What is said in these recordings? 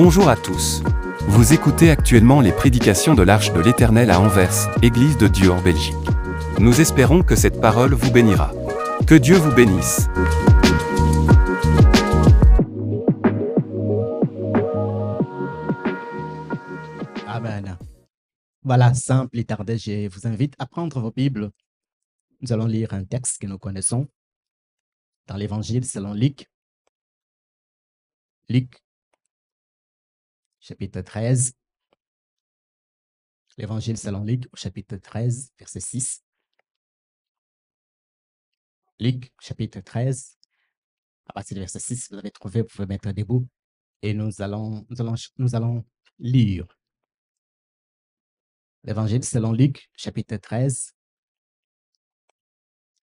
Bonjour à tous. Vous écoutez actuellement les prédications de l'Arche de l'Éternel à Anvers, Église de Dieu en Belgique. Nous espérons que cette parole vous bénira. Que Dieu vous bénisse. Amen. Voilà, sans plus tarder, je vous invite à prendre vos Bibles. Nous allons lire un texte que nous connaissons dans l'Évangile selon Luc. Luc, chapitre 13. L'Évangile selon Luc, chapitre 13, verset 6. Luc, chapitre 13. À partir du verset 6, vous avez trouvé, vous pouvez mettre debout. Et nous allons, nous allons, nous allons lire. L'Évangile selon Luc, chapitre 13,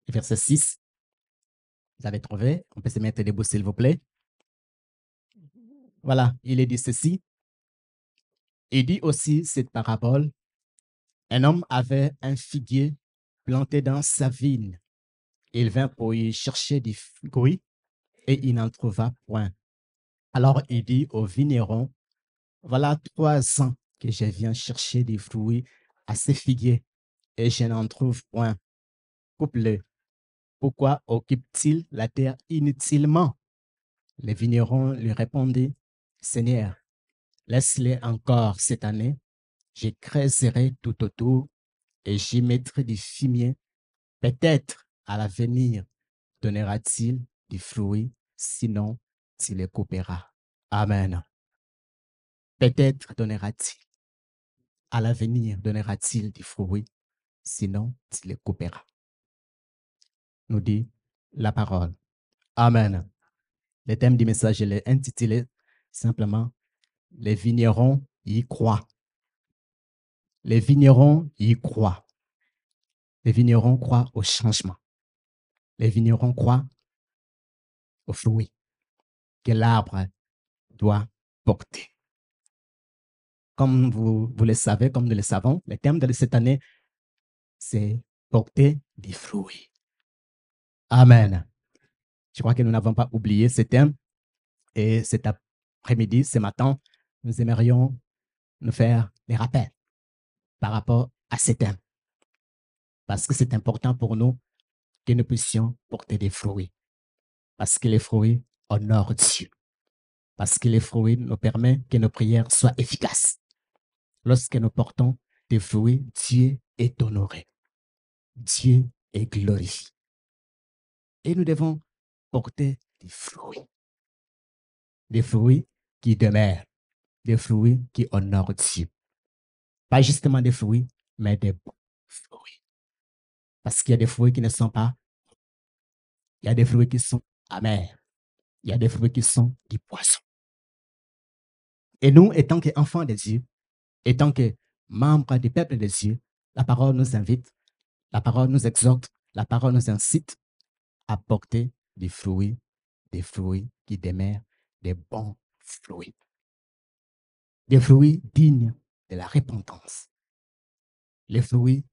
verset 6. Vous avez trouvé? On peut se mettre debout, s'il vous plaît. Voilà, il est dit ceci. Il dit aussi cette parabole. Un homme avait un figuier planté dans sa vigne. Il vint pour y chercher des fruits et il n'en trouva point. Alors il dit au vigneron, voilà trois ans que je viens chercher des fruits à ces figuiers et je n'en trouve point. Coupe-le. Pourquoi occupe-t-il la terre inutilement? Le vigneron lui répondit, Seigneur, laisse-les encore cette année. Je tout autour et j'y mettrai du fumier. Peut-être à l'avenir donnera-t-il du fruit, sinon tu les couperas. Amen. Peut-être donnera-t-il. À l'avenir donnera-t-il du fruit, sinon tu les couperas. Nous dit la parole. Amen. Le thème du message, l'ai intitulé simplement Les vignerons y croient. Les vignerons y croient. Les vignerons croient au changement. Les vignerons croient au fruit que l'arbre doit porter. Comme vous, vous le savez, comme nous le savons, le thème de cette année, c'est porter des fruits. Amen. Je crois que nous n'avons pas oublié ce thème. Et cet après-midi, ce matin, nous aimerions nous faire des rappels par rapport à ce thème. Parce que c'est important pour nous que nous puissions porter des fruits. Parce que les fruits honorent Dieu. Parce que les fruits nous permettent que nos prières soient efficaces. Lorsque nous portons des fruits, Dieu est honoré. Dieu est glorifié. Et nous devons porter des fruits. Des fruits qui demeurent. Des fruits qui honorent Dieu. Pas justement des fruits, mais des bons fruits. Parce qu'il y a des fruits qui ne sont pas. Il y a des fruits qui sont amers. Il y a des fruits qui sont du poison. Et nous, étant qu'enfants de Dieu, étant que membres du peuple de Dieu, la parole nous invite, la parole nous exhorte, la parole nous incite à porter des fruits, des fruits qui demeurent des bons fruits. Des fruits dignes de la repentance. Les fruits,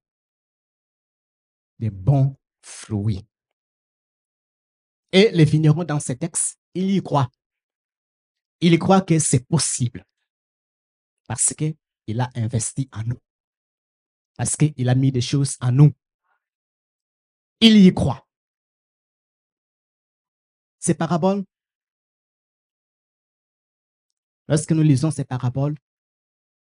des bons fruits. Et les vignerons dans ce texte, ils y croient. Ils y croient que c'est possible. Parce qu'il a investi en nous. Parce qu'il a mis des choses en nous. Il y croit. Ces paraboles, lorsque nous lisons ces paraboles,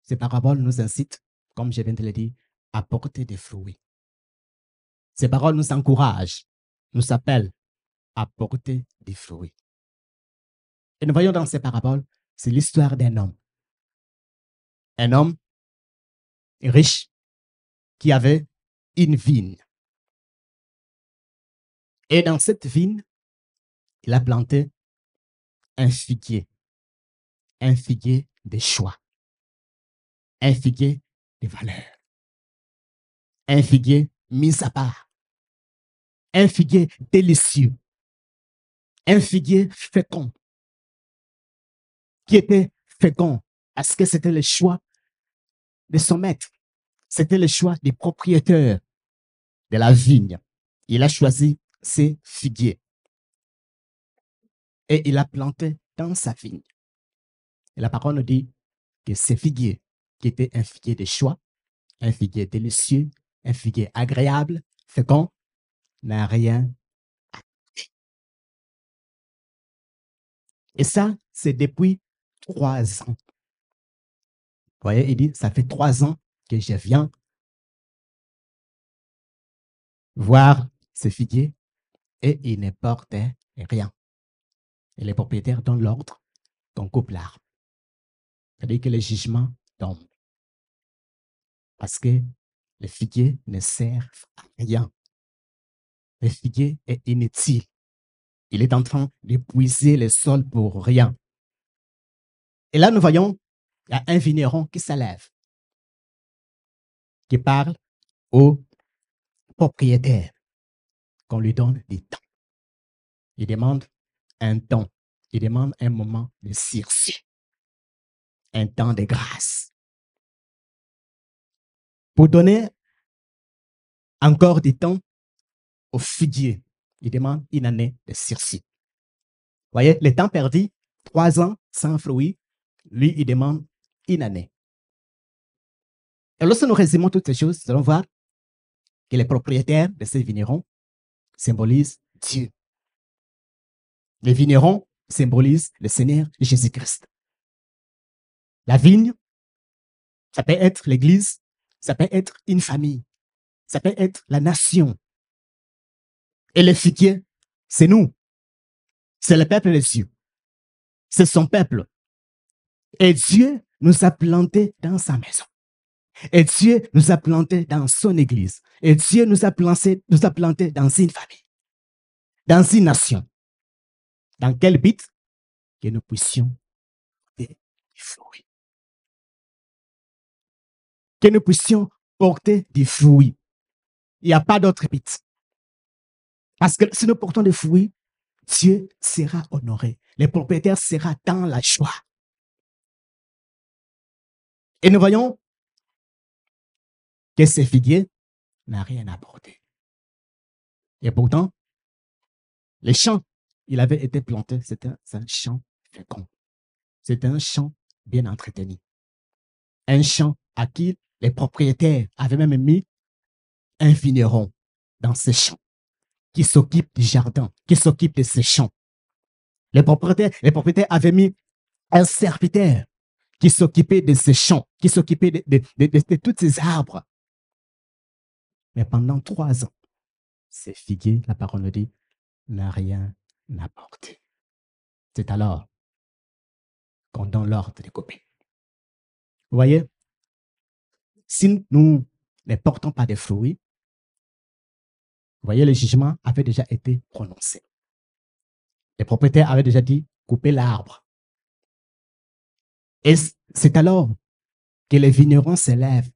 ces paraboles nous incitent, comme je viens de le dire, à porter des fruits. Ces paroles nous encouragent, nous appellent à porter des fruits. Et nous voyons dans ces paraboles, c'est l'histoire d'un homme. Un homme riche qui avait une vigne. Et dans cette vigne, il a planté un figuier. Un figuier de choix. Un figuier de valeur. Un figuier mis à part. Un figuier délicieux. Un figuier fécond. Qui était fécond? Parce que c'était le choix de son maître. C'était le choix des propriétaires de la vigne. Il a choisi ces figuiers et il a planté dans sa vigne. Et la parole nous dit que ces figuiers, qui étaient un figuier de choix, un figuier délicieux, un figuier agréable, fécond, n'a rien Et ça, c'est depuis trois ans. Vous voyez, il dit, ça fait trois ans que je viens voir ce figuier et il ne portait rien. Et les propriétaires donnent l'ordre qu'on coupe l'arbre. C'est-à-dire que le jugement tombe. Parce que le figuier ne sert à rien. Le figuier est inutile. Il est en train d'épuiser le sol pour rien. Et là, nous voyons, il y a un vigneron qui s'élève, qui parle au propriétaire qu'on lui donne du temps. Il demande un temps. Il demande un moment de sursis, un temps de grâce. Pour donner encore du temps au figuier, il demande une année de sursis. Voyez, le temps perdu, trois ans sans fruits, lui, il demande une année. Et lorsque nous résumons toutes ces choses, nous allons voir que les propriétaires de ces vignerons symbolisent Dieu. Les vignerons symbolisent le Seigneur Jésus-Christ. La vigne, ça peut être l'Église, ça peut être une famille, ça peut être la nation. Et le figuier, c'est nous. C'est le peuple de Dieu. C'est son peuple. Et Dieu nous a plantés dans sa maison. Et Dieu nous a plantés dans son église. Et Dieu nous a plantés, nous a plantés dans une famille, dans une nation. Dans quel but? Que nous puissions fruit. Que nous puissions porter du fruit. Il n'y a pas d'autre but. Parce que si nous portons des fruits, Dieu sera honoré. Les propriétaires seront dans la joie. Et nous voyons que ce figuier n'a rien apporté. Et pourtant, les champs, il avait été planté, c'était un champ fécond. C'était un champ bien entretenu. Un champ à les propriétaires avaient même mis un vigneron dans ces champs, qui s'occupe du jardin, qui s'occupe de ces champs. Les propriétaires, avaient mis un serviteur qui s'occupait de ces champs, qui s'occupait de, de, tous ces arbres. Mais pendant trois ans, ces figuiers, la parole nous dit, n'a rien apporté. C'est alors qu'on donne l'ordre de couper. Vous voyez, si nous ne portons pas de fruits, vous voyez, le jugement avait déjà été prononcé. Les propriétaires avaient déjà dit, couper l'arbre. Et c'est alors que le vigneron s'élève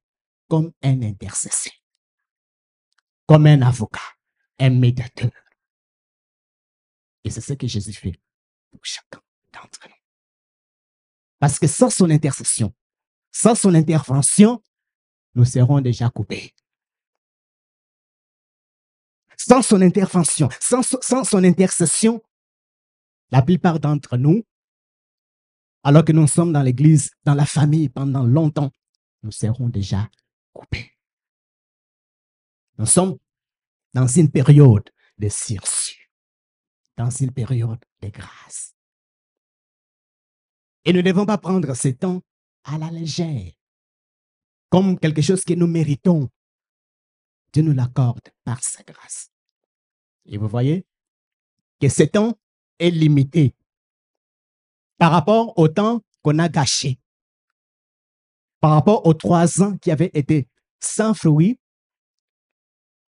comme un intercesseur, comme un avocat, un médiateur. Et c'est ce que Jésus fait pour chacun d'entre nous. Parce que sans son intercession, sans son intervention, nous serons déjà coupés. Sans son intervention, sans, sans son intercession, la plupart d'entre nous alors que nous sommes dans l'église, dans la famille pendant longtemps, nous serons déjà coupés. Nous sommes dans une période de sursis, dans une période de grâce. Et nous ne devons pas prendre ce temps à la légère, comme quelque chose que nous méritons. Dieu nous l'accorde par sa grâce. Et vous voyez que ce temps est limité par rapport au temps qu'on a gâché, par rapport aux trois ans qui avaient été sans fruits,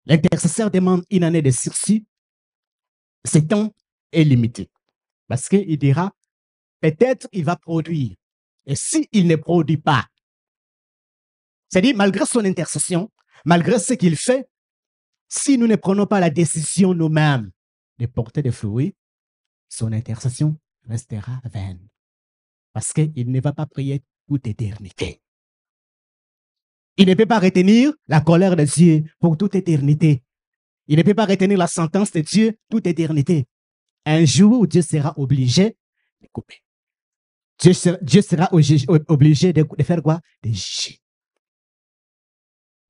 l'intercesseur demande une année de sursis. Ce temps est limité. Parce qu'il dira, peut-être il va produire. Et s'il ne produit pas, c'est-à-dire malgré son intercession, malgré ce qu'il fait, si nous ne prenons pas la décision nous-mêmes de porter des fruits, son intercession restera vaine. Parce qu'il ne va pas prier toute éternité. Il ne peut pas retenir la colère de Dieu pour toute éternité. Il ne peut pas retenir la sentence de Dieu toute éternité. Un jour, Dieu sera obligé de couper. Dieu sera, obligé de, de faire quoi? De juger.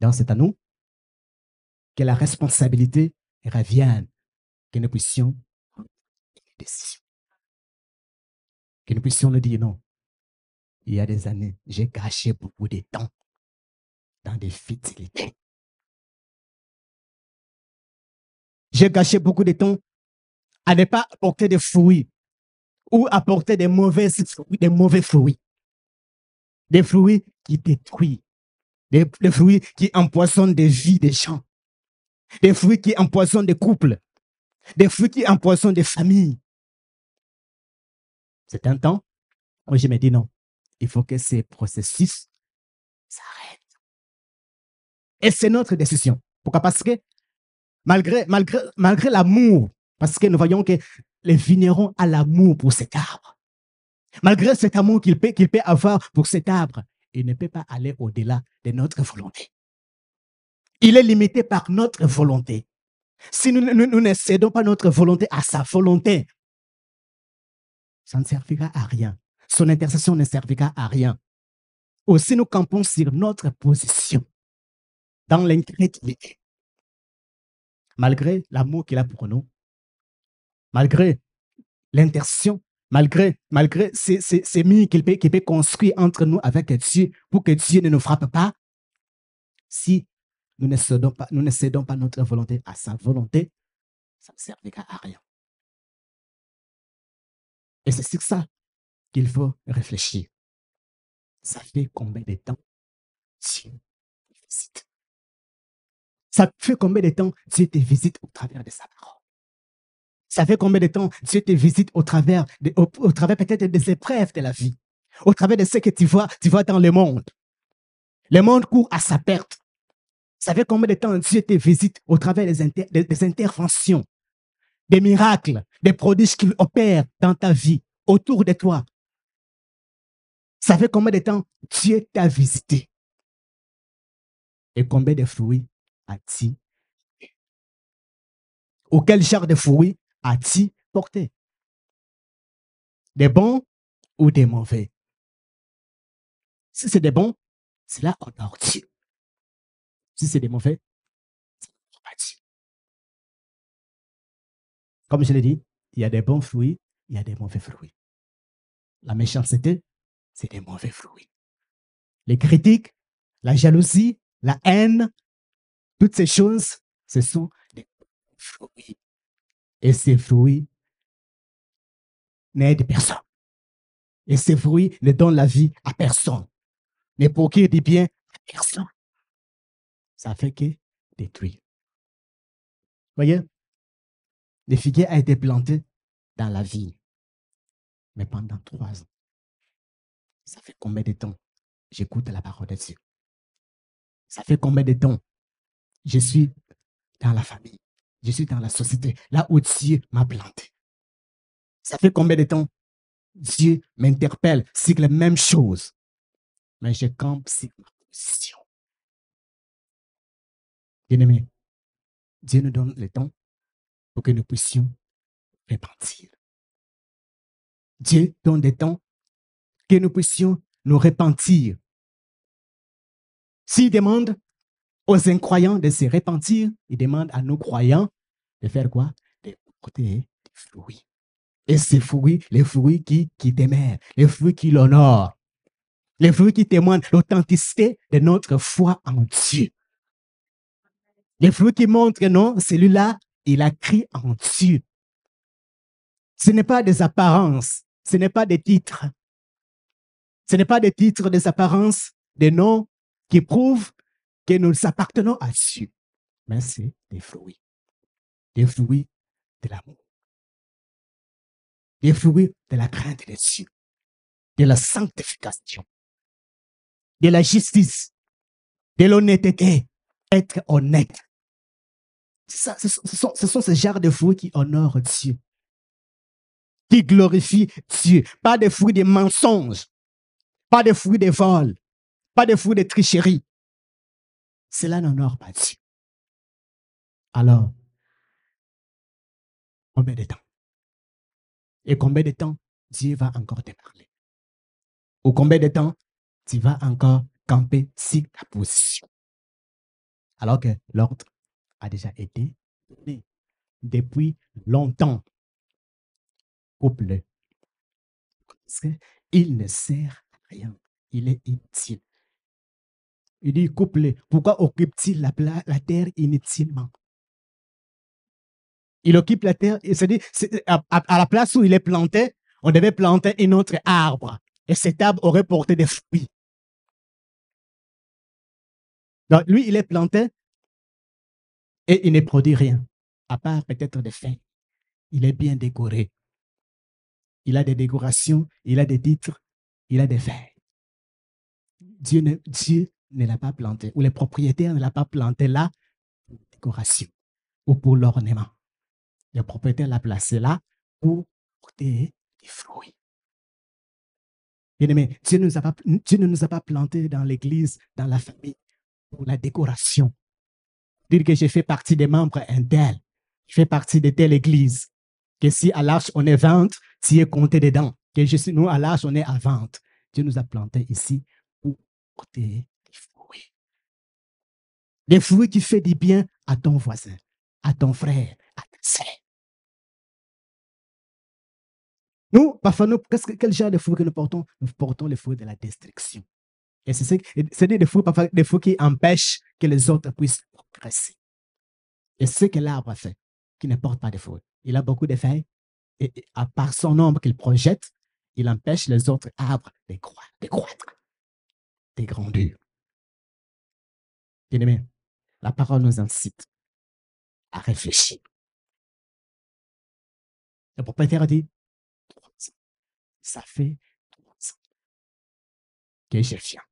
Donc c'est à nous que la responsabilité revienne, que nous puissions décisions. Que nous puissions le dire non. Il y a des années, j'ai gâché beaucoup de temps dans des futilités. J'ai gâché beaucoup de temps à ne pas apporter des fruits ou apporter des mauvais des mauvais fruits. Des fruits qui détruisent. Des, fruits qui empoisonnent des vies des gens. Des fruits qui empoisonnent des couples. Des fruits qui empoisonnent des familles. C'est un temps où je me dis non. Il faut que ces processus s'arrêtent. Et c'est notre décision. Pourquoi? Parce que malgré, malgré, malgré l'amour, parce que nous voyons que les vignerons ont l'amour pour cet arbre. Malgré cet amour qu'il peut, qu'il peut avoir pour cet arbre, il ne peut pas aller au-delà de notre volonté. Il est limité par notre volonté. Si nous, nous, ne cédons pas notre volonté à sa volonté, ça ne servira à rien. Son intercession ne servira à rien. Aussi, nous campons sur notre position dans l'incrédulité. Malgré l'amour qu'il a pour nous, malgré l'intercession, malgré, malgré ces, ces, ces murs qu'il peut, peut construire entre nous avec Dieu pour que Dieu ne nous frappe pas, si nous ne cédons pas, nous ne cédons pas notre volonté à sa volonté, ça ne servira à rien. Et c'est sur ça qu'il faut réfléchir. Ça fait combien de temps Dieu te visite? Ça fait combien de temps Dieu te visite au travers de sa parole? Ça fait combien de temps Dieu te visite au travers, peut-être des épreuves de la vie, au travers de ce que tu vois, tu vois dans le monde. Le monde court à sa perte. Ça fait combien de temps Dieu te visite au travers des, inter- des- des interventions, des miracles, des prodiges qu'il opère dans ta vie, autour de toi? Ça fait combien de temps Dieu t'a visité? Et combien de fruits as-tu? Ou quel genre de fruits as-tu porté Des bons ou des mauvais Si c'est des bons, cela honore Dieu. Si c'est des mauvais, n'honore pas. Comme je l'ai dit, il y a des bons fruits, il y a des mauvais fruits. La méchanceté, c'est des mauvais fruits. Les critiques, la jalousie, la haine, toutes ces choses, ce sont des fruits. Et ces fruits n'aident personne. Et ces fruits ne donnent la vie à personne. Ne procurent du bien à personne. Ça fait que détruire. Voyez, le figuier a été planté dans la ville, mais pendant trois ans. Ça fait combien de temps j'écoute la parole de Dieu? Ça fait combien de temps je suis dans la famille, je suis dans la société, là où Dieu m'a planté? Ça fait combien de temps? Dieu m'interpelle sur les mêmes choses, mais je campe sur ma position. Bien-aimé, Dieu nous donne le temps pour que nous puissions repentir. Dieu donne des temps que nous puissions nous repentir. S'il demande aux incroyants de se repentir, il demande à nous croyants de faire quoi? De porter des fruits. Et ces fruits, les fruits qui, qui demeurent, les fruits qui l'honorent, les fruits qui témoignent l'authenticité de notre foi en Dieu. Les fruits qui montrent non, celui-là, il a crié en Dieu. Ce n'est pas des apparences, ce n'est pas des titres. Ce n'est pas des titres, des apparences, des noms qui prouvent que nous appartenons à Dieu. Mais c'est des fruits. Des fruits de l'amour. Des fruits de la crainte de Dieu. De la sanctification. De la justice. De l'honnêteté. Être honnête. Ce, ce sont, ce sont ces genres de fruits qui honorent Dieu. Qui glorifient Dieu. Pas des fruits de mensonges. Pas des fruits de vol. Pas des fruits de tricherie. Cela n'honore pas Dieu. Alors, combien de temps? Et combien de temps Dieu va encore te parler? Pour combien de temps tu vas encore camper sur ta position? Alors que l'ordre a déjà été donné depuis longtemps. Parce qu'il ne sert à rien. Il est inutile. Il dit, couple, pourquoi occupe-t-il la, terre inutilement? Il occupe la terre, et c'est à, à, la place où il est planté, on devait planter un autre arbre. Et cet arbre aurait porté des fruits. Donc, lui, il est planté et il ne produit rien, à part peut-être des feuilles. Il est bien décoré. Il a des décorations, il a des titres, il a des feuilles. Dieu Dieu ne l'a pas planté, ou les propriétaires ne l'ont pas planté là pour décoration ou pour l'ornement. Le propriétaire l'a placé là pour porter des fruits. Bien aimé, Dieu, Dieu ne nous a pas plantés dans l'église, dans la famille, pour la décoration. Dire que j'ai fait partie des membres intels, je fais partie de telle église, que si à l'arche on est 20, tu es compté dedans, que je nous à l'arche on est à 20. Dieu nous a plantés ici pour porter. Des fruits qui font du bien à ton voisin, à ton frère, à ta sœur. Nous, parfois, nous, quel genre de fruits que nous portons? Nous portons les fruits de la destruction. Et c'est des fruits, parfois, des fruits qui empêchent que les autres puissent progresser. Et c'est ce que l'arbre fait, qui ne porte pas de fruits. Il a beaucoup de feuilles, et, à part son nombre qu'il projette, il empêche les autres arbres de croître, de croître, de grandir. Bien aimé, la parole nous incite à réfléchir. Le propriétaire dit, ça fait trois ans que je viens.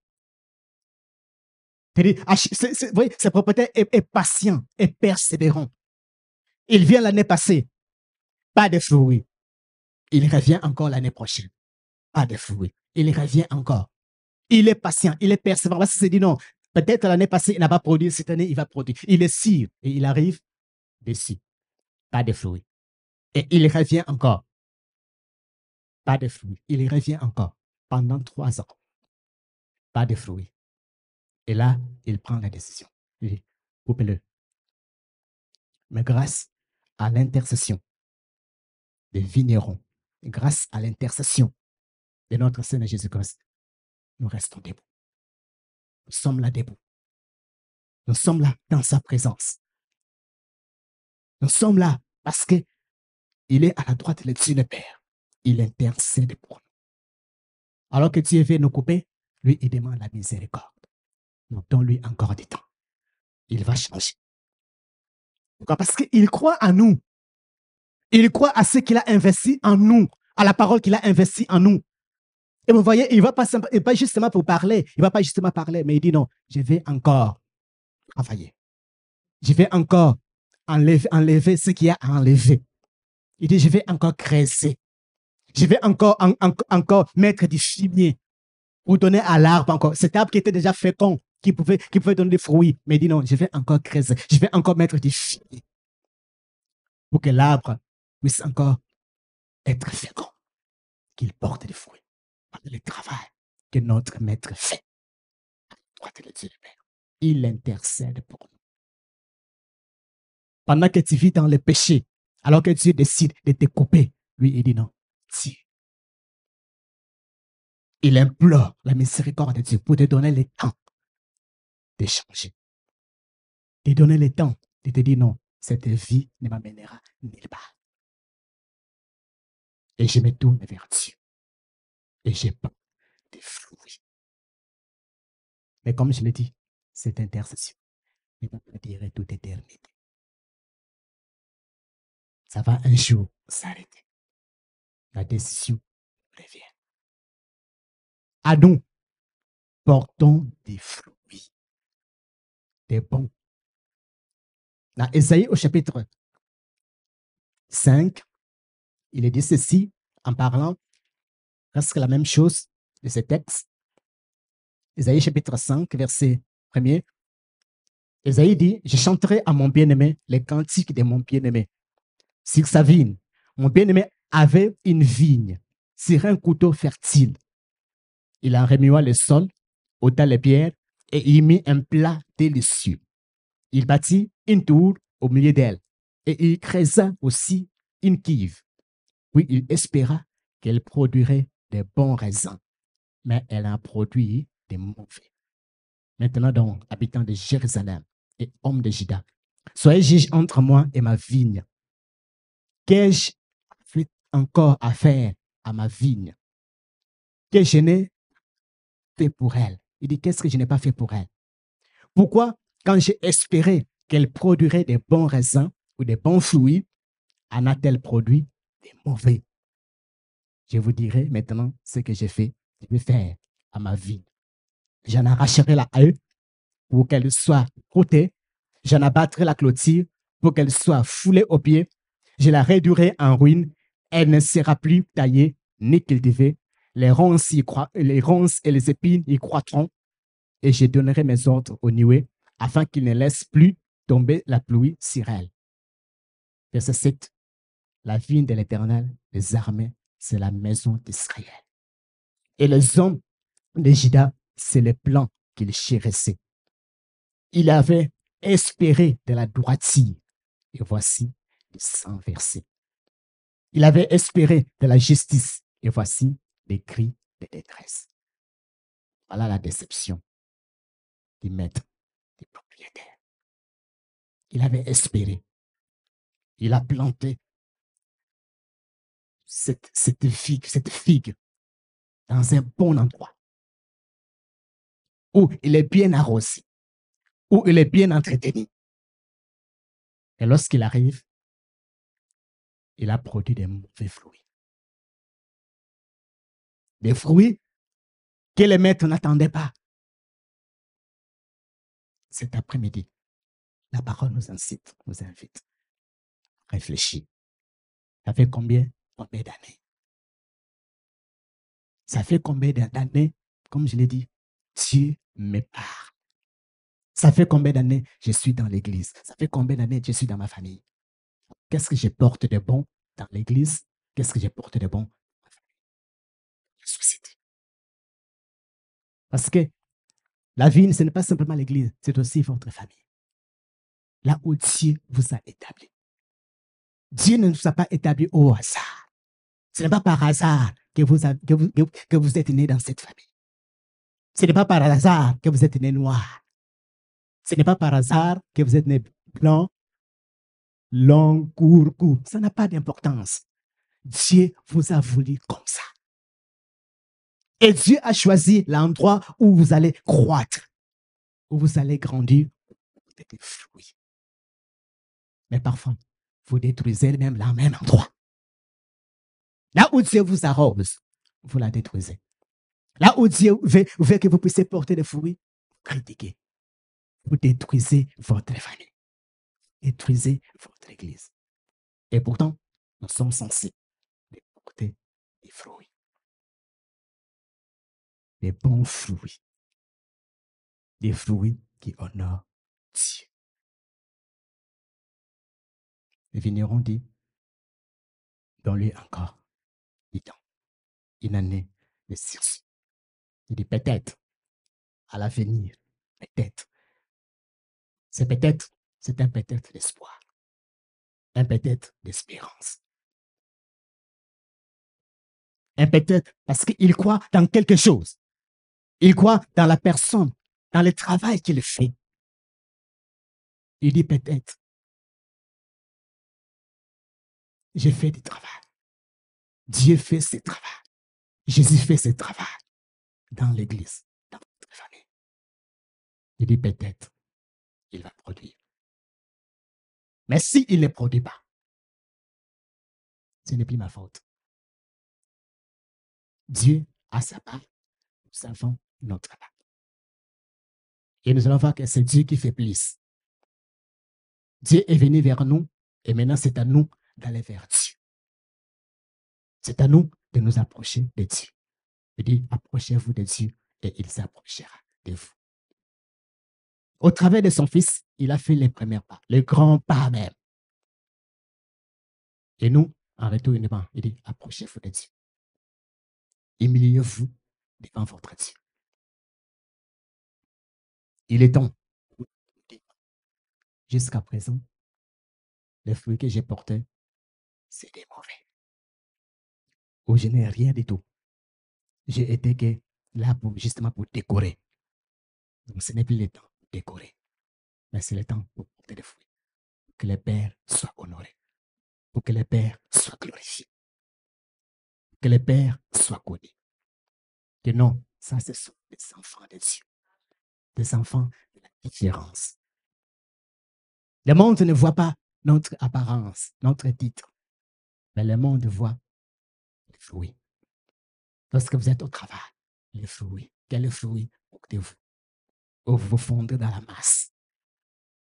Vous voyez, ce propriétaire est, patient et persévérant. Il vient l'année passée, pas de fruits. Il revient encore l'année prochaine, pas de fruits. Il revient encore. Il est patient, il est persévérant. Parce qu'il s'est dit non, peut-être l'année passée, il n'a pas produit, cette année, il va produire. Il est sûr et il arrive dessus. Pas de fruits. Et il revient encore. Pas de fruits. Il revient encore pendant trois ans. Pas de fruits. Et là, il prend la décision. Il dit, coupez-le. Mais grâce à l'intercession des vignerons, grâce à l'intercession de notre Seigneur Jésus-Christ, nous restons debout. Nous sommes là debout. Nous sommes là dans sa présence. Nous sommes là parce que il est à la droite de Dieu le Père. Il intercède pour nous. Alors que Dieu veut nous couper, lui, il demande la miséricorde. Nous donnons-lui encore du temps. Il va changer. Pourquoi? Parce qu'il croit en nous. Il croit à ce qu'il a investi en nous, à la parole qu'il a investi en nous. Et vous voyez, il ne va pas, pas justement pour parler, il ne va pas justement parler, mais il dit non, je vais encore travailler. Je vais encore enlever, enlever ce qu'il y a à enlever. Il dit, je vais encore creuser. Je vais encore, encore mettre du fumier pour donner à l'arbre encore. Cet arbre qui était déjà fécond, qui pouvait, qui pouvait donner des fruits. Mais il dit non, je vais encore creuser. Je vais encore mettre du fumier pour que l'arbre puisse encore être fécond, qu'il porte des fruits le travail que notre maître fait. Il intercède pour nous pendant que tu vis dans le péché, alors que Dieu décide de te couper, lui, il dit non, Dieu. Il implore la miséricorde de Dieu pour te donner le temps de changer. De donner le temps de te dire non, cette vie ne m'amènera nulle part. Et je me tourne vers Dieu. Et j'ai pas de fruits. Mais comme je l'ai dit, cette intercession ne va pas durer toute éternité ça va un jour s'arrêter. La décision revient. À nous, portons des fruits, des bons. Dans Esaïe au chapitre 5, il est dit ceci en parlant presque la même chose de ce texte. Esaïe chapitre 5, verset 1er. Esaïe dit, je chanterai à mon bien-aimé les cantiques de mon bien-aimé sur sa vigne. Mon bien-aimé avait une vigne sur un couteau fertile. Il en remua le sol, ôta les pierres et y mit un plat délicieux. Il bâtit une tour au milieu d'elle et il creusa aussi une cuve. Puis il espéra qu'elle produirait des bons raisins, mais elle en produit des mauvais. Maintenant donc, habitants de Jérusalem et hommes de Juda, soyez juges entre moi et ma vigne. Qu'ai-je encore à faire à ma vigne? Que je n'ai fait pour elle? Il dit, qu'est-ce que je n'ai pas fait pour elle? Pourquoi, quand j'ai espéré qu'elle produirait des bons raisins ou des bons fruits, en a-t-elle produit des mauvais? Je vous dirai maintenant ce que j'ai fait, je vais faire à ma vigne. J'en arracherai la haie pour qu'elle soit ôtée. J'en abattrai la clôture pour qu'elle soit foulée aux pieds. Je la réduirai en ruine. Elle ne sera plus taillée ni cultivée. Les ronces, les ronces et les épines y croîtront. Et je donnerai mes ordres aux nuées afin qu'ils ne laissent plus tomber la pluie sur elle. Verset 7. La vigne de l'Éternel, les armées, c'est la maison d'Israël. Et les hommes de Juda c'est le plan qu'il chérissait. Il avait espéré de la droiture, et voici le sang versé. Il avait espéré de la justice, et voici les cris de détresse. Voilà la déception du maître, du propriétaire. Il avait espéré. Il a planté cette, cette figue, cette figue dans un bon endroit où il est bien arrosé, où il est bien entretenu. Et lorsqu'il arrive, il a produit des mauvais fruits. Des fruits que les maîtres n'attendaient pas. Cet après-midi, la parole nous incite, nous invite. Réfléchis. Ça fait combien, combien d'années? Ça fait combien d'années, comme je l'ai dit, Dieu me parle. Ça fait combien d'années je suis dans l'église? Ça fait combien d'années je suis dans ma famille? Qu'est-ce que je porte de bon dans l'église? Qu'est-ce que je porte de bon dans ma famille? La société. Parce que la vie, ce n'est pas simplement l'église, c'est aussi votre famille. Là où Dieu vous a établi. Dieu ne nous a pas établi au hasard. Ce n'est pas par hasard que vous, vous, vous êtes né dans cette famille. Ce n'est pas par hasard que vous êtes né noir. Ce n'est pas par hasard que vous êtes né blanc, long, court, court. Ça n'a pas d'importance. Dieu vous a voulu comme ça. Et Dieu a choisi l'endroit où vous allez croître, où vous allez grandir, des fruits. Mais parfois, vous détruisez même le même endroit. Là où Dieu vous arrose, vous la détruisez. Là où Dieu veut, que vous puissiez porter des fruits, critiquez. Vous détruisez votre famille. Détruisez votre église. Et pourtant, nous sommes censés porter des fruits. Des bons fruits. Des fruits qui honorent Dieu. Les vignerons dit, donne-lui encore du temps, une année de sursis. Il dit peut-être à l'avenir, peut-être. C'est peut-être, c'est un peut-être d'espoir, un peut-être d'espérance. Un peut-être parce qu'il croit dans quelque chose. Il croit dans la personne, dans le travail qu'il fait. Il dit peut-être, j'ai fait du travail. Dieu fait ce travail. Jésus fait ce travail dans l'église, dans votre famille. Il dit peut-être, il va produire. Mais s'il ne produit pas, ce n'est plus ma faute. Dieu a sa part, nous avons notre part. Et nous allons voir que c'est Dieu qui fait plus. Dieu est venu vers nous et maintenant c'est à nous d'aller vers Dieu. C'est à nous de nous approcher de Dieu. Il dit, approchez-vous de Dieu et il s'approchera de vous. Au travers de son Fils, il a fait les premiers pas, les grands pas même. Et nous, en retour, il dit, approchez-vous de Dieu. Humiliez-vous devant votre Dieu. Il est temps. Jusqu'à présent, les fruits que j'ai portés, c'était mauvais. Ou je n'ai rien du tout. J'ai été là pour, justement pour décorer. Donc ce n'est plus le temps de décorer, mais c'est le temps pour porter des fruits. Pour que le Père soit honoré, pour que le Père soit glorifié, que le Père soit connu. Que non, ça ce sont des enfants de Dieu, des enfants de la différence. Le monde ne voit pas notre apparence, notre titre, mais le monde voit fruits. Lorsque vous êtes au travail, les fruits, quels fruits portez-vous Ou vous vous fondez dans la masse.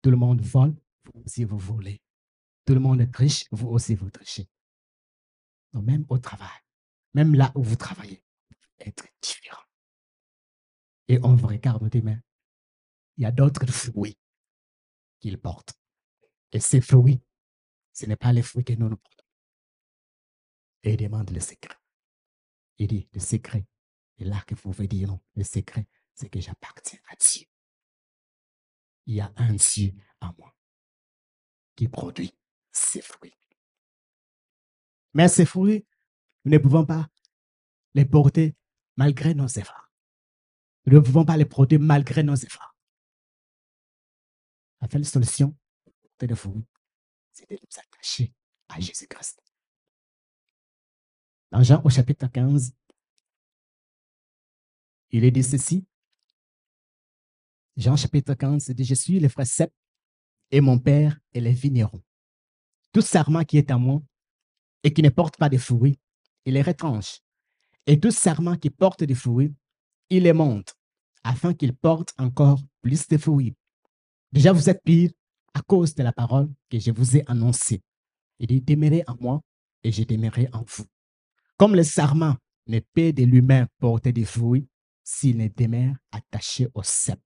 Tout le monde vole, vous aussi vous volez. Tout le monde triche, vous aussi vous trichez. Donc même au travail, même là où vous travaillez, être différent. Et on vous regarde, on mais il y a d'autres fruits qu'il porte. Et ces fruits, ce n'est pas les fruits que nous nous portons. Et il demande le secret. Il dit, le secret, et là que vous pouvez dire non, le secret, c'est que j'appartiens à Dieu. Il y a un Dieu à moi qui produit ces fruits. Mais ces fruits, nous ne pouvons pas les porter malgré nos efforts. Nous ne pouvons pas les produire malgré nos efforts. La seule solution de fruits, c'est de nous attacher à Jésus-Christ. Dans Jean au chapitre 15, il est dit ceci. Jean chapitre 15 il dit, je suis le frère Sep et mon père est les vignerons. Tout serment qui est à moi et qui ne porte pas de fruits, il les retranche. Et tout serment qui porte des fruits, il les monte, afin qu'il porte encore plus de fruits. Déjà, vous êtes pire à cause de la parole que je vous ai annoncée. Il dit, demeurez en moi et je demeurerai en vous. Comme le serment ne peut de lui-même porter des fruits s'il ne demeure attaché au cep.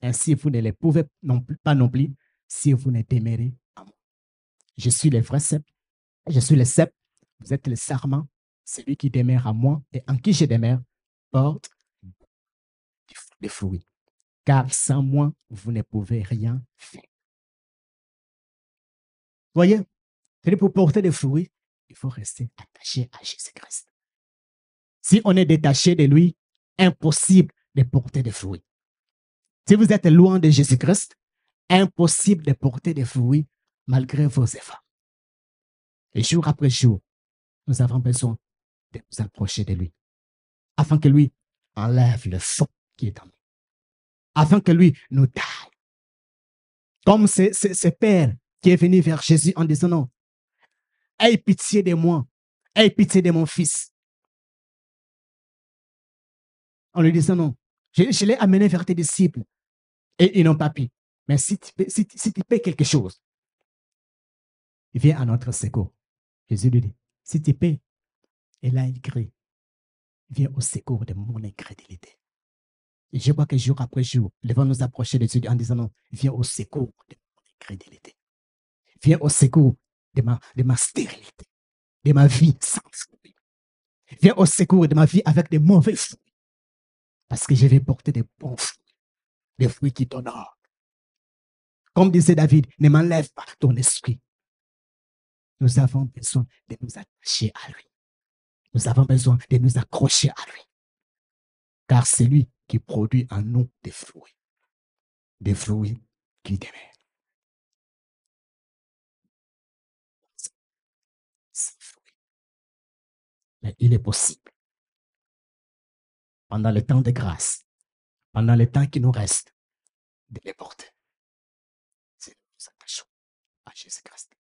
Ainsi, vous ne les pouvez non plus, pas non plus si vous ne demeurez en moi. Je suis le vrai cep. Je suis le cep. Vous êtes le serment. Celui qui demeure à moi et en qui je demeure porte des fruits. Car sans moi, vous ne pouvez rien faire. Voyez, pour porter des fruits, il faut rester attaché à Jésus-Christ. Si on est détaché de lui, impossible de porter des fruits. Si vous êtes loin de Jésus-Christ, impossible de porter des fruits malgré vos efforts. Et jour après jour, nous avons besoin de nous approcher de lui, afin que lui enlève le fond qui est en nous, afin que lui nous taille. Comme ce, ce Père qui est venu vers Jésus en disant non, Aie pitié de moi. Aie pitié de mon fils. En lui disant non. Je, l'ai amené vers tes disciples et ils n'ont pas pu. Mais si tu, paies quelque chose, il vient à notre secours. Jésus lui dit, si tu paies, et là il crie, viens au secours de mon incrédulité. Et je vois que jour après jour, ils vont nous approcher de Dieu en disant non, viens au secours de mon incrédulité. Viens au secours de ma, de ma stérilité, de ma vie sans fruit. Viens au secours de ma vie avec des mauvais fruits. Parce que je vais porter des bons fruits, des fruits qui t'honorent. Comme disait David, ne m'enlève pas ton esprit. Nous avons besoin de nous attacher à lui. Nous avons besoin de nous accrocher à lui. Car c'est lui qui produit en nous des fruits. Des fruits qui demeurent. Mais il est possible. Pendant le temps de grâce, pendant le temps qui nous reste, de les porter. Si nous nous attachons à Jésus-Christ,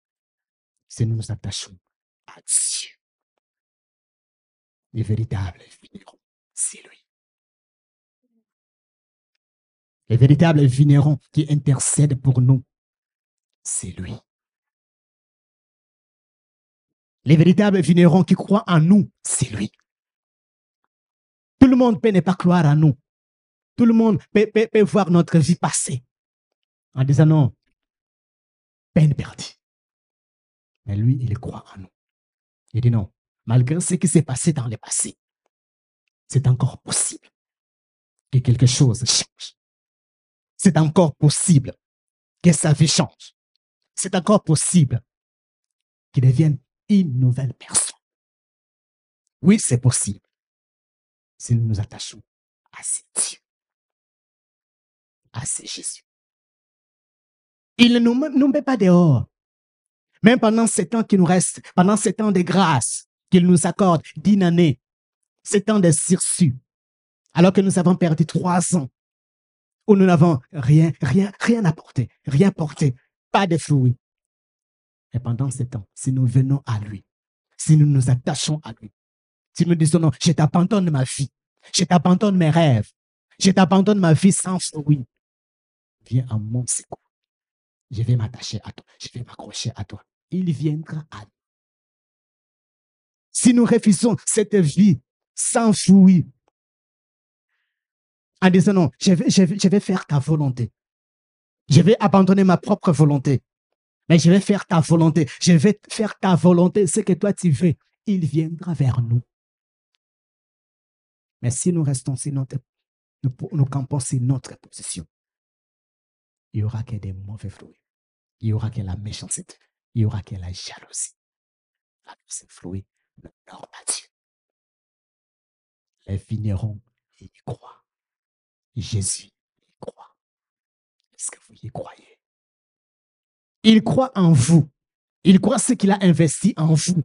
si nous nous attachons à Dieu, les véritables vignerons, c'est lui. Les véritables vignerons qui intercèdent pour nous, c'est lui. Les véritables vignerons qui croient en nous, c'est lui. Tout le monde peut ne pas croire en nous. Tout le monde peut, voir notre vie passer en disant non, peine perdue. Mais lui, il croit en nous. Il dit non, malgré ce qui s'est passé dans le passé, c'est encore possible que quelque chose change. C'est encore possible que sa vie change. C'est encore possible qu'il devienne une nouvelle personne. Oui, c'est possible si nous nous attachons à ces dieux, à ces Jésus. Il ne nous, met pas dehors. Même pendant ces temps qui nous restent, pendant ces temps de grâce qu'il nous accorde d'une année, ces temps de sursis, alors que nous avons perdu trois ans où nous n'avons rien, rien, rien apporté, rien porté, pas de fruits. Et pendant ces temps, si nous venons à lui, si nous nous attachons à lui, si nous disons non, je t'abandonne ma vie, je t'abandonne mes rêves, je t'abandonne ma vie sans fruits, viens à mon secours. Je vais m'attacher à toi, je vais m'accrocher à toi. Il viendra à nous. Si nous refusons cette vie sans fruits, en disant non, je vais faire ta volonté. Je vais abandonner ma propre volonté. Mais je vais faire ta volonté. Je vais faire ta volonté, ce que toi tu veux. Il viendra vers nous. Mais si nous restons sur notre, nous, campons sur notre position, il y aura que des mauvais fruits. Il y aura que la méchanceté. Il y aura que la jalousie. Alors, ces fruits ne pas Dieu. Les vignerons y croient. Jésus y croit. Est-ce que vous y croyez? Il croit en vous. Il croit ce qu'il a investi en vous.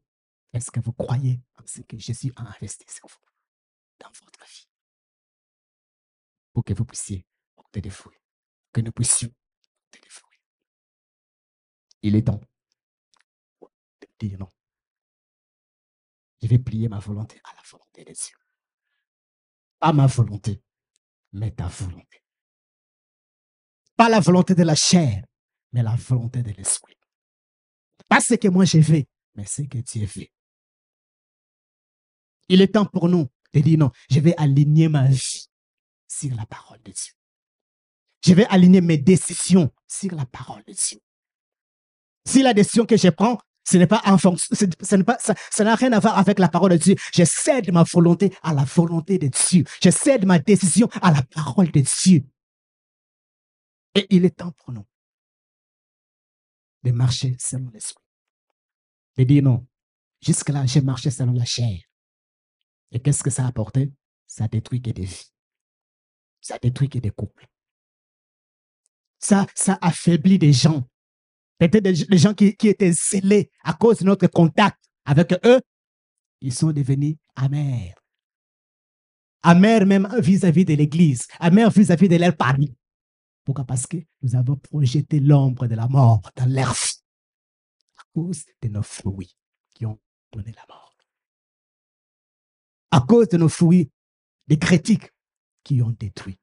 Est-ce que vous croyez en ce que Jésus a investi vous, dans votre vie? Pour que vous puissiez porter des fruits. Que nous puissions porter des fruits. Il est temps de dire non. Je vais plier ma volonté à la volonté des cieux. Pas ma volonté, mais ta volonté. Pas la volonté de la chair, mais la volonté de l'esprit. Pas ce que moi j'ai fait, mais ce que Dieu fait. Il est temps pour nous de dire non, je vais aligner ma vie sur la parole de Dieu. Je vais aligner mes décisions sur la parole de Dieu. Si la décision que je prends, ce n'est pas en fonction, ça n'a rien à voir avec la parole de Dieu. Je cède ma volonté à la volonté de Dieu. Je cède ma décision à la parole de Dieu. Et il est temps pour nous de marcher selon l'esprit. De dire non, jusque-là, j'ai marché selon la chair. Et qu'est-ce que ça a apporté? Ça détruit des vies. Ça détruit des couples. Ça, ça affaiblit des gens. Peut-être des, gens qui, qui étaient scellés à cause de notre contact avec eux, ils sont devenus amers. Amers même vis-à-vis de l'Église, amers vis-à-vis de leur parmi. Pourquoi? Parce que nous avons projeté l'ombre de la mort dans l'air à cause de nos fruits qui ont donné la mort. À cause de nos fruits, des critiques qui ont détruit.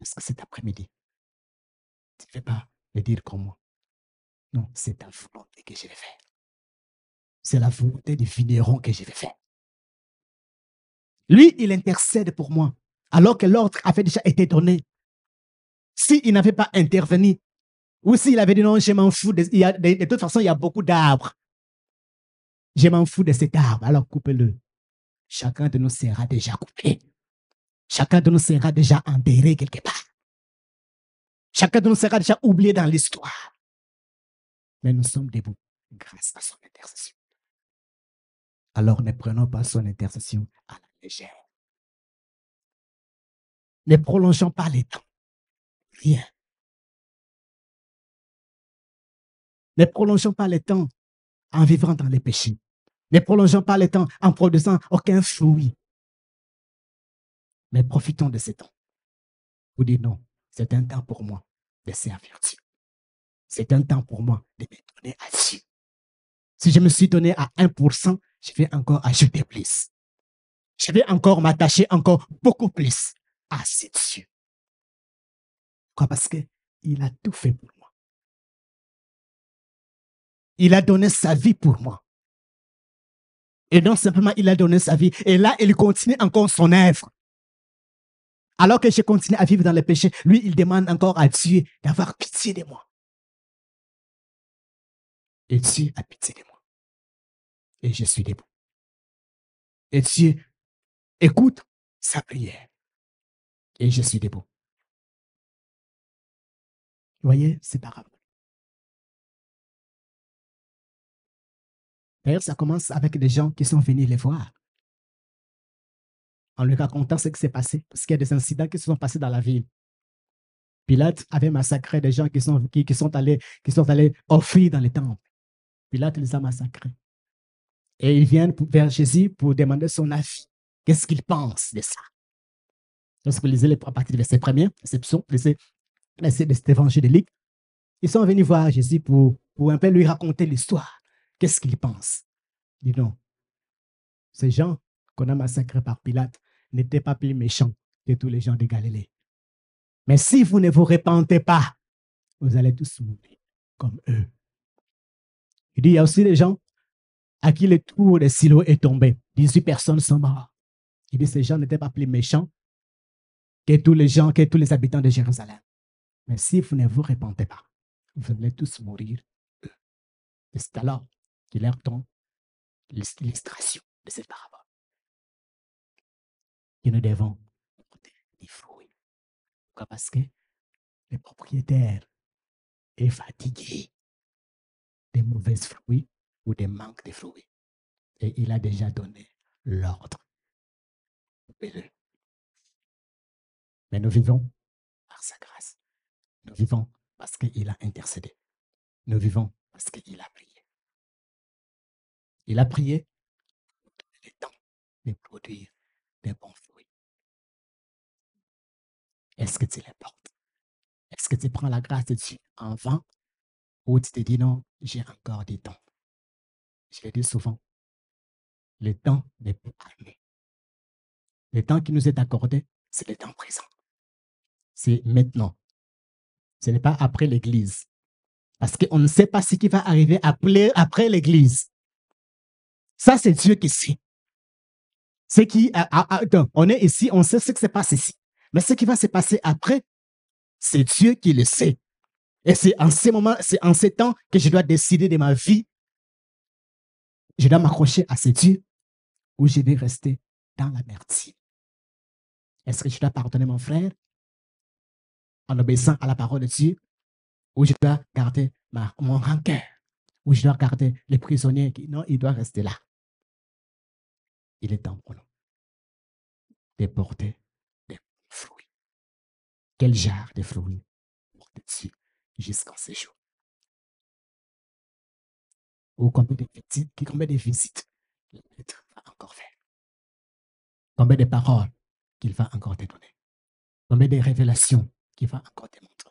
Est-ce que cet après-midi, tu ne fais pas le dire comme moi? Non, c'est ta volonté que je vais faire. C'est la volonté du vigneron que je vais faire. Lui, il intercède pour moi, alors que l'ordre avait déjà été donné. S'il n'avait pas intervenu, ou s'il avait dit non, je m'en fous, de, toute façon, il y a beaucoup d'arbres. Je m'en fous de cet arbre, alors coupez-le. Chacun de nous sera déjà coupé. Chacun de nous sera déjà enterré quelque part. Chacun de nous sera déjà oublié dans l'histoire. Mais nous sommes debout grâce à son intercession. Alors ne prenons pas son intercession à la légère. Ne prolongeons pas les temps. Rien. Ne prolongeons pas les temps en vivant dans les péchés. Ne prolongeons pas les temps en produisant aucun fruit. Mais profitons de ce temps pour dire non, c'est un temps pour moi de servir Dieu. C'est un temps pour moi de me donner à Dieu. Si je me suis donné à 1%, je vais encore ajouter plus. Je vais encore m'attacher encore beaucoup plus à ce Dieu. Pourquoi? Parce qu'il a tout fait pour moi. Il a donné sa vie pour moi. Et non simplement, il a donné sa vie. Et là, il continue encore son œuvre. Alors que je continue à vivre dans le péché, lui, il demande encore à Dieu d'avoir pitié de moi. Et Dieu a pitié de moi. Et je suis debout. Et Dieu écoute sa prière. Et je suis debout. Vous voyez, c'est parable. D'ailleurs, ça commence avec des gens qui sont venus les voir. En lui racontant ce qui s'est passé, parce qu'il y a des incidents qui se sont passés dans la ville. Pilate avait massacré des gens qui sont, qui, sont, allés, qui sont allés offrir dans les temples. Pilate les a massacrés. Et ils viennent vers Jésus pour demander son avis. Qu'est-ce qu'il pense de ça? Lorsque vous lisez à partir du verset premier, réception, lisez, lisez cet évangélique, ils sont venus voir Jésus pour, pour un peu lui raconter l'histoire. Qu'est-ce qu'il pense? Dis non. Ces gens qu'on a massacrés par Pilate n'étaient pas plus méchants que tous les gens de Galilée. Mais si vous ne vous repentez pas, vous allez tous mourir comme eux. Il dit, il y a aussi des gens à qui le tour des silos est tombé. 18 personnes sont mortes. Il dit, ces gens n'étaient pas plus méchants que tous les gens, que tous les habitants de Jérusalem. Mais si vous ne vous repentez pas, vous allez tous mourir. Et c'est alors qu'il leur donne l'illustration de cette parabole. Que nous devons porter des fruits parce que le propriétaire est fatigué des mauvais fruits ou des manques de fruits. Et il a déjà donné l'ordre. Mais nous vivons par sa grâce. Nous vivons parce qu'il a intercédé. Nous vivons parce qu'il a prié. Il a prié pour donner le temps de produire des bons fruits. Est-ce que tu les portes? Est-ce que tu prends la grâce de Dieu en vain? Ou tu te dis non, j'ai encore du temps? Je l'ai dit souvent, le temps n'est pas armé. Le temps qui nous est accordé, c'est le temps présent. C'est maintenant. Ce n'est pas après l'Église. Parce qu'on ne sait pas ce qui va arriver après, après l'Église. Ça, c'est Dieu qui sait. C'est qui, on est ici, on sait ce qui se passe ici. Mais ce qui va se passer après, c'est Dieu qui le sait. Et c'est en ces moments, c'est en ces temps que je dois décider de ma vie. Je dois m'accrocher à ce Dieu ou je vais rester dans la merdie. Est-ce que je dois pardonner mon frère? En obéissant à la parole de Dieu ou je dois garder ma, mon rancœur ou je dois garder les prisonniers qui, non, il doit rester là. Il est temps pour nous de porter fruits. Quel genre de fruits porte dessus jusqu'en ces jours? Ou combien de visites, combien de visites le maître va encore faire? Combien de paroles qu'il va encore te donner? Combien de révélations qu'il va encore te montrer?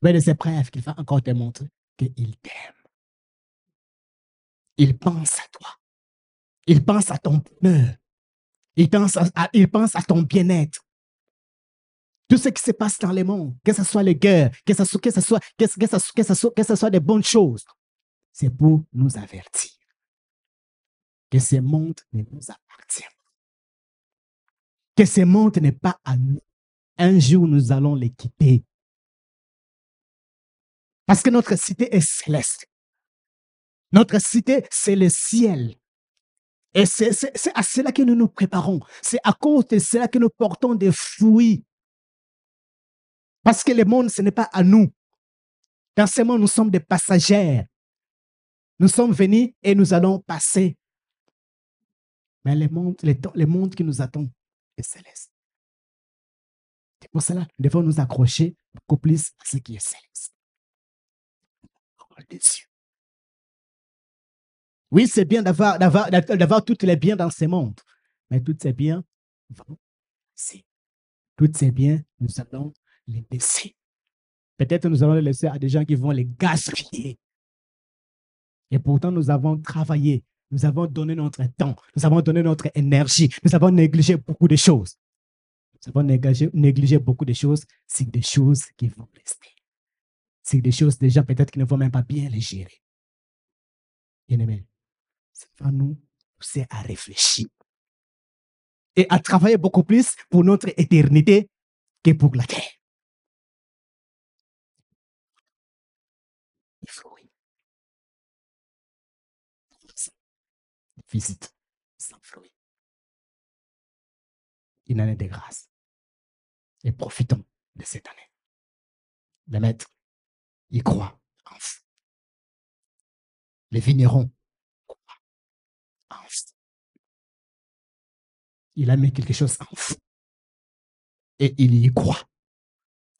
Combien de épreuves qu'il va encore te montrer qu'il t'aime? Il pense à toi. Il pense à ton bonheur. Il pense à, il pense à ton bien-être. Tout ce qui se passe dans le monde, que ce soit les guerres, que ce soit, que ce soit, que ce, que que ce soit, que ce soit des bonnes choses, c'est pour nous avertir que ce monde ne nous appartient pas. Que ce monde n'est pas à nous. Un jour, nous allons les quitter. Parce que notre cité est céleste. Notre cité, c'est le ciel. Et c'est à cela que nous nous préparons. C'est à cause de cela que nous portons des fruits. Parce que le monde, ce n'est pas à nous. Dans ce monde, nous sommes des passagers. Nous sommes venus et nous allons passer. Mais le monde, le, monde qui nous attend est céleste. Pour cela nous devons nous accrocher beaucoup plus à ce qui est céleste. Parole oui, c'est bien d'avoir, d'avoir, d'avoir tous les biens dans ce monde, mais tous ces biens vont laisser. Tous ces biens, nous allons les laisser. Peut-être nous allons les laisser à des gens qui vont les gaspiller. Et pourtant, nous avons travaillé, nous avons donné notre temps, nous avons donné notre énergie, nous avons négligé beaucoup de choses. Nous avons négligé, beaucoup de choses, c'est des choses qui vont rester. C'est des choses déjà peut-être qui ne vont même pas bien les gérer. Bien-aimé, ça va nous pousser à réfléchir et à travailler beaucoup plus pour notre éternité que pour la terre. Visite sans fruits. une année de grâce. Et profitons de cette année. Le maître, il croit en vous. Les vignerons croient en vous. Il a mis quelque chose en vous. Et il y croit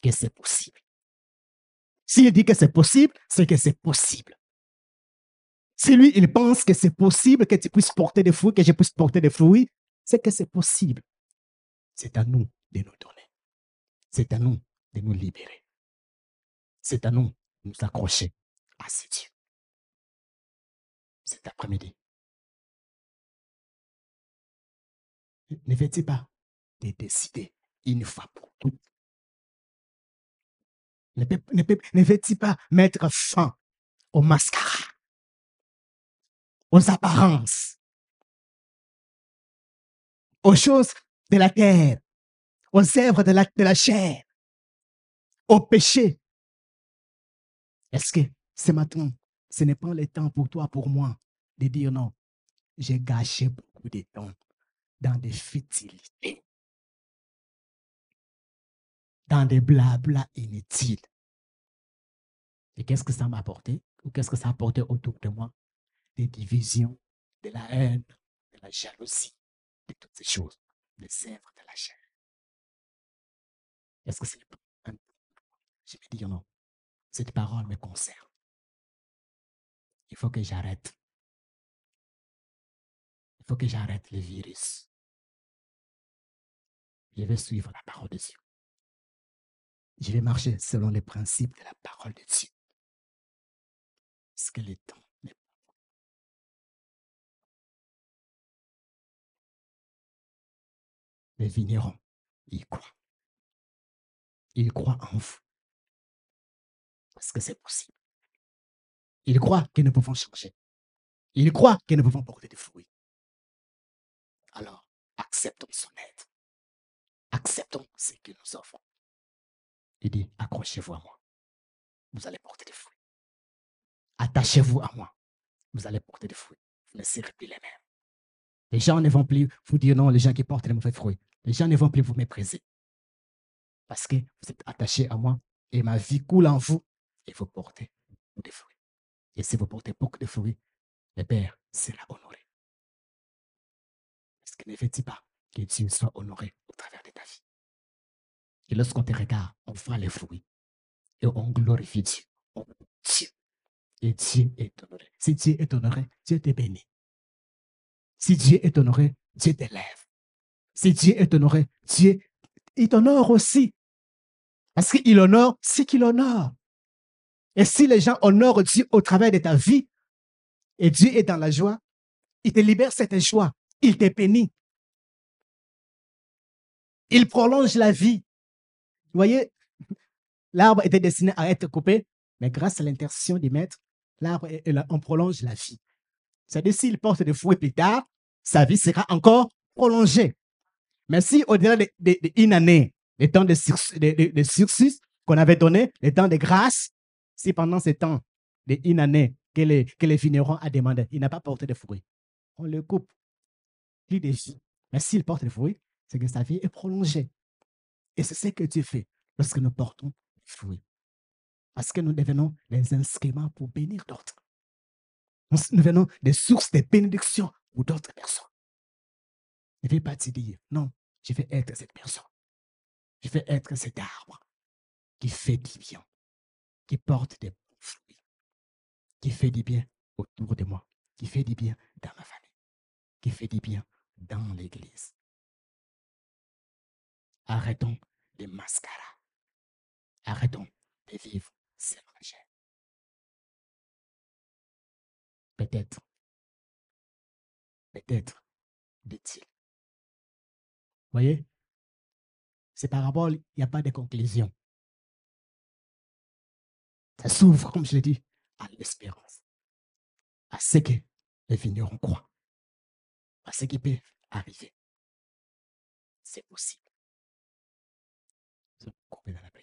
que c'est possible. S'il dit que c'est possible, c'est que c'est possible. Si lui, il pense que c'est possible que tu puisses porter des fruits, que je puisse porter des fruits, c'est que c'est possible. C'est à nous de nous donner. C'est à nous de nous libérer. C'est à nous de nous accrocher à ce Dieu. Cet après-midi. Ne faites pas de décider une fois pour toutes. Ne, ne, faites pas mettre fin au mascara aux apparences, aux choses de la terre, aux œuvres de la, de la chair, au péché. Est-ce que ce matin, ce n'est pas le temps pour toi, pour moi, de dire non, j'ai gâché beaucoup de temps dans des futilités, dans des blabla inutiles. Et qu'est-ce que ça m'a apporté? Ou qu'est-ce que ça a apporté autour de moi? des divisions, de la haine, de la jalousie, de toutes ces choses, des œuvres de la chair. Est-ce que c'est un... Je vais dire non. Cette parole me concerne. Il faut que j'arrête. Il faut que j'arrête le virus. Je vais suivre la parole de Dieu. Je vais marcher selon les principes de la parole de Dieu. Parce que le temps les vignerons, ils croient. Ils croient en vous. Parce que c'est possible. Ils croient que nous pouvons changer. Ils croient que nous pouvons porter des fruits. Alors, acceptons son aide. Acceptons ce qu'il nous offre. Il dit, accrochez-vous à moi. Vous allez porter des fruits. Attachez-vous à moi. Vous allez porter des fruits. Vous ne serez plus les mêmes. Les gens ne vont plus vous dire non, les gens qui portent les mauvais fruits. Les gens ne vont plus vous mépriser. Parce que vous êtes attachés à moi et ma vie coule en vous et vous portez beaucoup de fruits. Et si vous portez beaucoup de fruits, le Père sera honoré. Est-ce que ne fait-il pas que Dieu soit honoré au travers de ta vie? Et lorsqu'on te regarde, on voit les fruits et on glorifie Dieu. Dieu. Et Dieu est honoré. Si Dieu est honoré, Dieu te bénit. Si Dieu est honoré, Dieu t'élève. Si Dieu est honoré, Dieu, il t'honore aussi. Parce qu'il honore ce qu'il honore. Et si les gens honorent Dieu au travers de ta vie, et Dieu est dans la joie, il te libère cette joie. Il te bénit. Il prolonge la vie. Vous voyez, l'arbre était destiné à être coupé, mais grâce à l'intercession du maître, l'arbre, on prolonge la vie. C'est-à-dire, s'il porte des fruits plus tard, sa vie sera encore prolongée. Mais si au-delà d'une année, le temps de, sursis qu'on avait donné, le temps de grâce, si pendant ce temps d'une année que les, que les vignerons a demandé, il n'a pas porté de fruits, on le coupe. De vie. Mais s'il porte des fruits, c'est que sa vie est prolongée. Et c'est ce que tu fais lorsque nous portons des fruits. Parce que nous devenons des instruments pour bénir d'autres. Nous devenons des sources de bénédiction pour d'autres personnes. Ne vais pas te dire, non, je vais être cette personne. Je vais être cet arbre qui fait du bien, qui porte des bons fruits, qui fait du bien autour de moi, qui fait du bien dans ma famille, qui fait du bien dans l'église. Arrêtons les mascaras. Arrêtons de vivre ces chair. Peut-être, peut-être, dit-il. Voyez, ces paraboles, il n'y a pas de conclusion. Ça s'ouvre, comme je l'ai dit, à l'espérance, à ce que les vignerons croient, à ce qui peut arriver. C'est possible. la